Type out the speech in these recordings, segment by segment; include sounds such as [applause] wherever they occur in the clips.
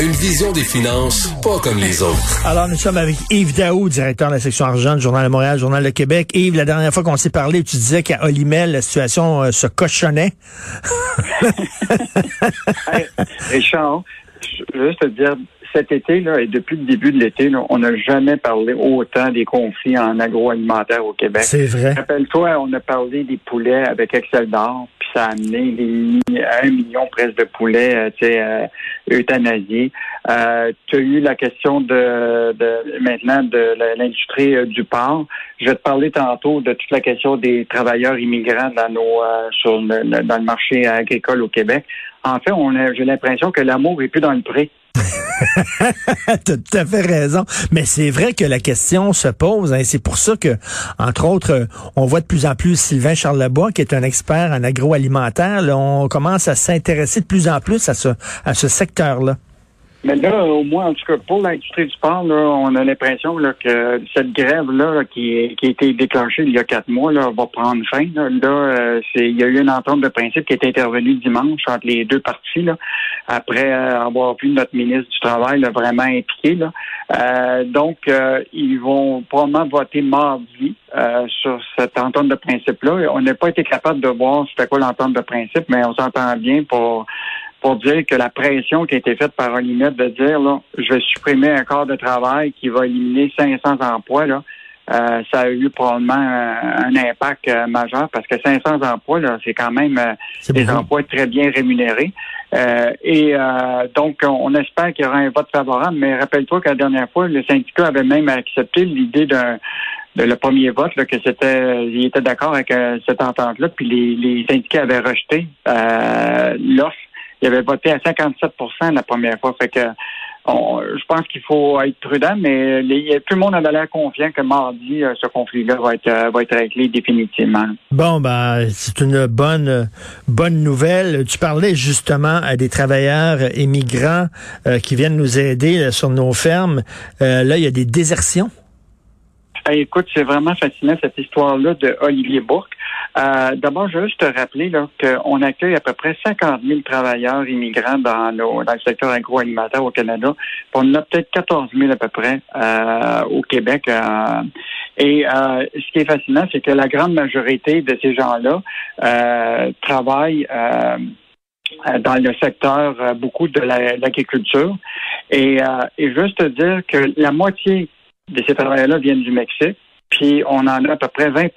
Une vision des finances pas comme les autres. Alors, nous sommes avec Yves Daou, directeur de la section argent du Journal de Montréal, Journal de Québec. Yves, la dernière fois qu'on s'est parlé, tu disais qu'à Olimel, la situation euh, se cochonnait. [laughs] Hey, Richard, je veux juste te dire, cet été, là, et depuis le début de l'été, là, on n'a jamais parlé autant des conflits en agroalimentaire au Québec. C'est vrai. Rappelle-toi, on a parlé des poulets avec Excel d'or, ça a amené des, un million presque de poulets euh, tu sais, euh, euthanasiés. Euh, tu as eu la question de, maintenant de l'industrie euh, du porc. Je vais te parler tantôt de toute la question des travailleurs immigrants dans nos euh, sur le, le- dans le marché agricole au Québec. En fait, on a, j'ai l'impression que l'amour est plus dans le pré. [laughs] tu as tout à fait raison. Mais c'est vrai que la question se pose. Hein. C'est pour ça que, entre autres, on voit de plus en plus Sylvain Charlebois, qui est un expert en agroalimentaire. Là, on commence à s'intéresser de plus en plus à ce, à ce secteur-là. Mais là, au moins, en tout cas, pour l'industrie du sport, là, on a l'impression que cette grève-là là, qui, qui a été déclenchée il y a quatre mois là, va prendre fin. Là, Là, euh, c'est, il y a eu une entente de principe qui est intervenue dimanche entre les deux parties, là, après euh, avoir vu notre ministre du Travail là, vraiment impliqué. Là. Euh, donc, euh, ils vont probablement voter mardi euh, sur cette entente de principe-là. On n'a pas été capable de voir c'était quoi l'entente de principe, mais on s'entend bien pour pour dire que la pression qui a été faite par Olimet de dire là, je vais supprimer un corps de travail qui va éliminer 500 emplois là, euh, ça a eu probablement un, un impact euh, majeur parce que 500 emplois là, c'est quand même euh, des emplois très bien rémunérés. Euh, et euh, donc, on, espère qu'il y aura un vote favorable, mais rappelle-toi que la dernière fois, le syndicat avait même accepté l'idée d'un de le premier vote, là, que c'était, il était d'accord avec euh, cette entente-là, puis les, les syndicats avaient rejeté euh, l'offre. Ils avaient voté à 57% la première fois. Fait que on- je pense qu'il faut être prudent, mais les- tout le monde avait l'air confiant que mardi, euh, ce conflit-là va être, euh, va être réglé définitivement. Bon, ben, c'est une bonne, euh, bonne nouvelle. Tu parlais justement à des travailleurs euh, immigrants euh, qui viennent nous aider là, sur nos fermes. Euh, là, il y a des désertions. Hey, écoute, c'est vraiment fascinant cette histoire-là de Olivier Bourque. Euh, D'abord, je juste te rappeler qu'on accueille à peu près 50 000 travailleurs immigrants dans, nos- dans le secteur agroalimentaire au Canada. On en a peut-être 14 000 à peu près euh, au Québec. euh, et euh, ce qui est fascinant, c'est que la grande majorité de ces gens-là euh, travaillent dans le secteur beaucoup de la- l'agriculture. Et, euh, et juste te dire que la moitié de ces travailleurs-là viennent du Mexique, puis on en a à peu près 20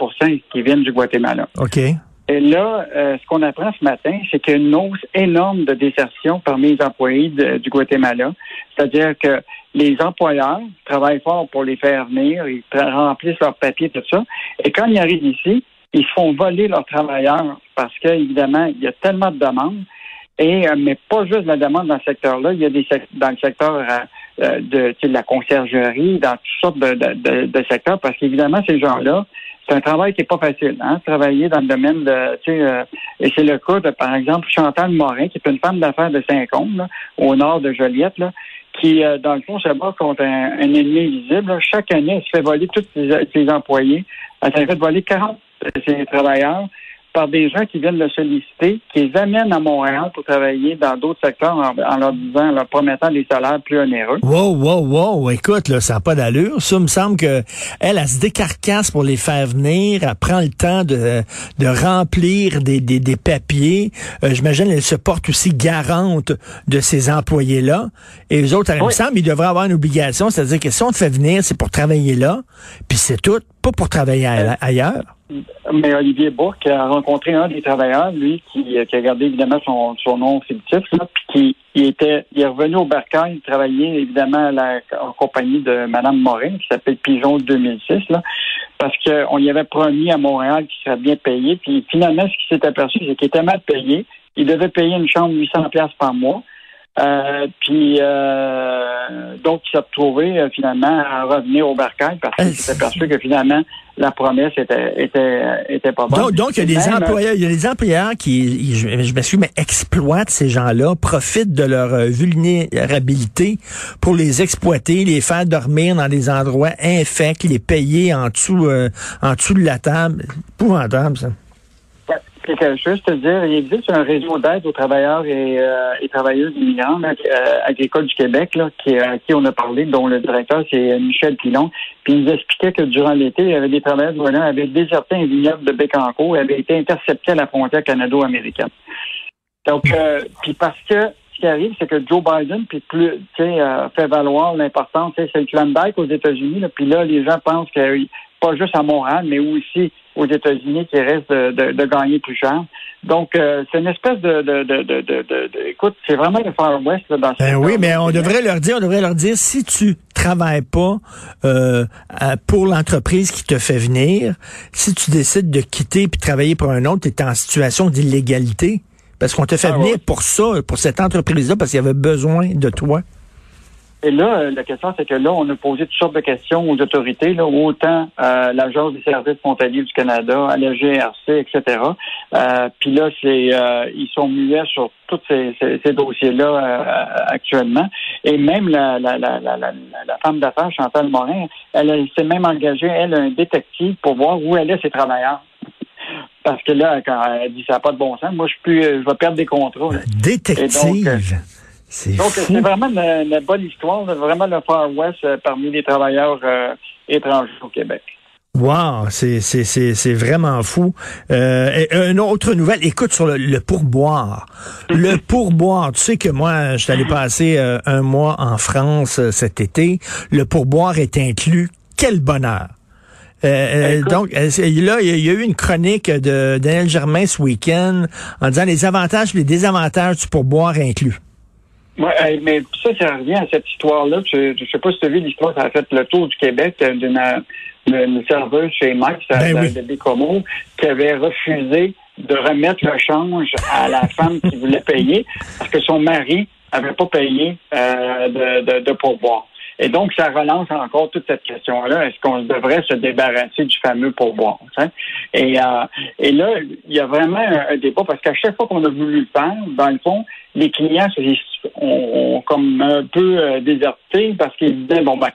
qui viennent du Guatemala. OK. Et là, euh, ce qu'on apprend ce matin, c'est qu'il y a une hausse énorme de désertion parmi les employés de- du Guatemala. C'est-à-dire que les employeurs travaillent fort pour les faire venir, ils remplissent leurs papiers, tout ça. Et quand ils arrivent ici, ils font voler leurs travailleurs parce que, évidemment, il y a tellement de demandes. Et, euh, mais pas juste la demande dans ce secteur-là, il y a des dans le secteur euh, de, tu sais, de la conciergerie, dans toutes sortes de, de, de- de secteurs, parce qu'évidemment, ces gens-là, c'est un travail qui n'est pas facile, hein, travailler dans le domaine de, tu sais, euh, et c'est le cas de, par exemple, Chantal Morin, qui est une femme d'affaires de Saint-Côme, au nord de Joliette, là, qui, euh, dans le fond, se bat contre un, un ennemi visible. là. Chaque année, elle se fait voler tous ses, ses employés. Elle s'est fait voler 40 de ses travailleurs par des gens qui viennent le solliciter, qui les amènent à Montréal pour travailler dans d'autres secteurs en, en leur disant, en leur promettant des salaires plus onéreux. Wow, wow, wow. Écoute, là, ça n'a pas d'allure. Ça me semble que elle, elle se décarcasse pour les faire venir. Elle prend le temps de, de remplir des, des, des papiers. Euh, J'imagine elle se porte aussi garante de ces employés-là. Et les autres, il me Oui. semble, ils devraient avoir une obligation. C'est-à-dire que si on te fait venir, c'est pour travailler là. Puis c'est tout. Pas pour travailler ailleurs. Mais Olivier Bourque a rencontré un des travailleurs, lui, qui, qui a gardé évidemment son, son nom fictif, là, puis qui était, il est revenu au Bercail, travailler évidemment à la, en compagnie de Mme Morin, qui s'appelle Pigeon 2006, là, parce qu'on y avait promis à Montréal qu'il serait bien payé, puis finalement, ce qui s'est aperçu, c'est qu'il était mal payé. Il devait payer une chambre 800 pièces par mois. Euh, puis euh, donc, il s'est retrouvé euh, finalement à revenir au bercail parce qu'il s'est aperçu que finalement la promesse était était était pas bonne. Donc, donc il y a des employeurs, il y a des employeurs qui, je, je m'excuse, mais exploitent ces gens-là, profitent de leur vulnérabilité pour les exploiter, les faire dormir dans des endroits infects, les payer en dessous en dessous de la table. Épouvantable ça quelque chose te dire, il existe un réseau d'aide aux travailleurs et, euh, travailleuses immigrants euh, agricoles du Québec, qui, à qui on a parlé, dont le directeur, c'est Michel Pilon. Puis il nous expliquait que durant l'été, il y avait des travailleurs qui avaient déserté un vignoble de Bécancourt et avaient été interceptés à la frontière canado-américaine. Donc, euh, puis parce que ce qui arrive, c'est que Joe Biden, puis plus, fait valoir l'importance, c'est le Klondike aux États-Unis, puis là, les gens pensent que pas juste à Montréal, mais aussi aux États-Unis qui reste de, gagner plus cher. Donc, euh, c'est une espèce de, de, de, écoute, c'est vraiment le Far West là, dans ben oui, mais on devrait leur dire, on devrait leur dire, si tu travailles pas euh, pour l'entreprise qui te fait venir, si tu décides de quitter puis travailler pour un autre, tu es en situation d'illégalité parce qu'on te fait ah venir pour ça, pour cette entreprise-là, parce qu'il y avait besoin de toi. Et là, euh, la question, c'est que là, on a posé toutes sortes de questions aux autorités, là, autant euh, l'Agence des services frontaliers du Canada, à la GRC, etc. Euh, Puis là, c'est euh, ils sont muets sur tous ces, ces, dossiers-là actuellement. Et même la, la, la, la, la femme d'affaires, Chantal Morin, elle, s'est même engagée, elle, un détective pour voir où elle est ses travailleurs. Parce que là, quand elle dit ça n'a pas de bon sens, moi, je, peux, je vais perdre des contrats. Détective? Donc, c'est vraiment une, bonne histoire, vraiment le Far West euh, parmi les travailleurs euh, étrangers au Québec. Wow, c'est vraiment fou. Euh, une autre nouvelle, écoute sur le, pourboire. Le [laughs] pourboire, tu sais que moi, je suis allé passer un mois en France cet été. Le pourboire est inclus. Quel bonheur. donc, là, il y a eu une chronique de Daniel Germain ce week-end en disant les avantages et les désavantages du pourboire inclus. Ouais, mais ça, ça revient à cette histoire-là. Je ne sais pas si tu as vu l'histoire, ça a fait le tour du Québec euh, d'une serveuse chez Max ben de Bécomo qui avait refusé de remettre le change à la femme qui voulait payer parce que son mari avait pas payé euh, de, de, de pourboire. Et donc, ça relance encore toute cette question-là. Est-ce qu'on devrait se débarrasser du fameux pourboire? Et, euh, et là, il y a vraiment un, débat parce qu'à chaque fois qu'on a voulu le faire, dans le fond, les clients ont, comme un peu euh, déserté parce qu'ils disaient, bon, ben,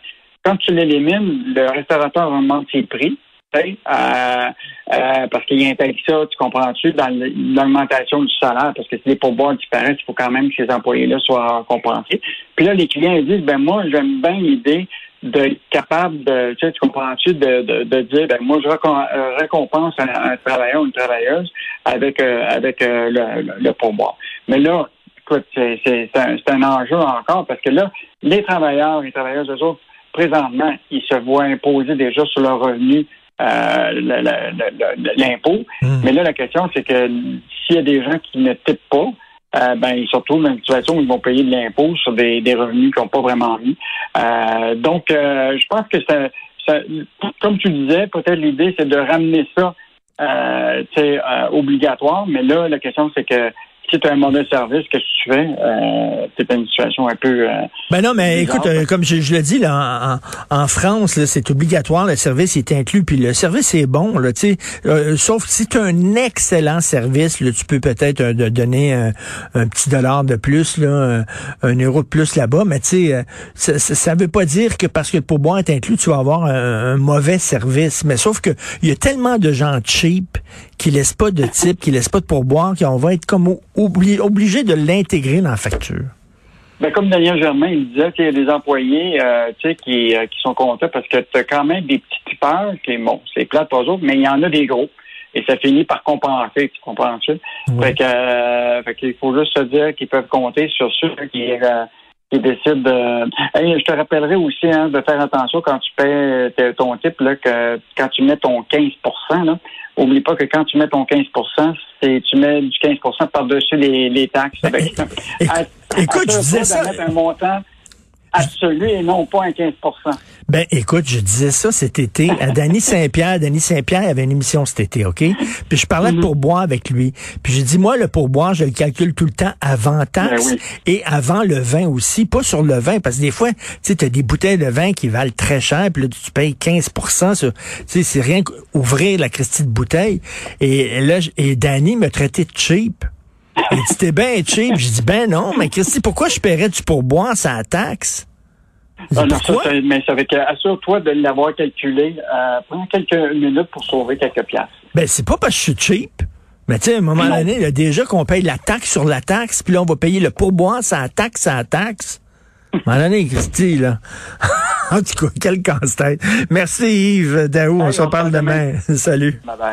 quand tu l'élimines, le restaurateur augmente ses prix. Euh, euh, parce qu'il un ça, tu comprends-tu, dans l'augmentation du salaire, parce que si les pourboires disparaissent, il faut quand même que ces employés-là soient compensés. Puis là, les clients disent, ben moi, j'aime bien l'idée d'être capable de, tu tu comprends-tu, de, de, dire, ben moi, je euh, récompense un, travailleur ou une travailleuse avec, avec le, le, pourboire. Mais là, écoute, c'est un, un enjeu encore, parce que là, les travailleurs et travailleuses, eux autres, présentement, ils se voient imposer déjà sur leur revenu euh, l'impôt. Hmm. Mais là, la question, c'est que s'il y a des gens qui ne typent pas, euh, ben, ils se retrouvent dans une situation où ils vont payer de l'impôt sur des, revenus qu'ils n'ont pas vraiment mis. Euh, donc, je pense que ça, comme tu disais, peut-être l'idée, c'est de ramener ça obligatoire, mais là, la question, c'est que si tu as un mauvais service, qu'est-ce que tu fais? Euh, c'est une situation un peu. Euh, ben non, mais écoute, euh, comme je, je le dis, là, en, en France, c'est obligatoire, le service est inclus, puis le service est bon, là, tu sais. Euh, sauf si tu as un excellent service, là, tu peux peut-être donner un, petit dollar de plus, là, un, euro de plus là-bas, mais tu sais, ça, ça, veut pas dire que parce que le pourboire est inclus, tu vas avoir un, mauvais service. Mais sauf que il y a tellement de gens cheap qui laissent pas de type, qui laissent pas de pourboire, qu'on va être comme obligé de l'intégrer dans la facture? Ben, comme Daniel Germain, il disait qu'il y a des employés euh, qui, euh, qui sont contents parce que tu as quand même des petits tipeurs qui, bon, c'est plate eux autres, mais il y en a des gros. Et ça finit par compenser, tu comprends-tu? Fait que, euh, fait qu'il faut juste se dire qu'ils peuvent compter sur ceux qui, qui décide de. Hey, je te rappellerai aussi hein, de faire attention quand tu paies euh, ton type, là, que quand tu mets ton 15 là, oublie pas que quand tu mets ton 15 c'est tu mets du 15% par-dessus les, les taxes. écoute, je disais ça. un montant absolu et non pas un 15 Ben, écoute, je disais ça cet été à Danny [laughs] Saint-Pierre. Danny Saint-Pierre avait une émission cet été, OK? Puis je parlais de mhm. pourboire avec lui. Puis j'ai dit, moi, le pourboire, je le calcule tout le temps avant taxe ben et avant le vin aussi. Pas sur le vin, parce que des fois, tu sais, as des bouteilles de vin qui valent très cher, puis là, tu payes 15% Tu sais, c'est rien qu'ouvrir la Christie de bouteille. Et là, et Danny me traitait de cheap. Il dit, t'es bien cheap. J'ai dit, ben non, mais Christy, pourquoi je paierais du pourboire sans taxe? Ah, mais ça veut assure-toi de l'avoir calculé. Euh, prends quelques minutes pour sauver quelques piastres. Ben, c'est pas parce que je suis cheap. Mais tu sais, à un moment donné, là, déjà qu'on paye la taxe sur la taxe, puis là, on va payer le pourboire sans taxe, sans taxe. À un moment donné, Christy, là. [laughs] en tout cas, quel casse-tête. Merci Yves Daou, on se reparle demain. [laughs] Salut. Bye bye.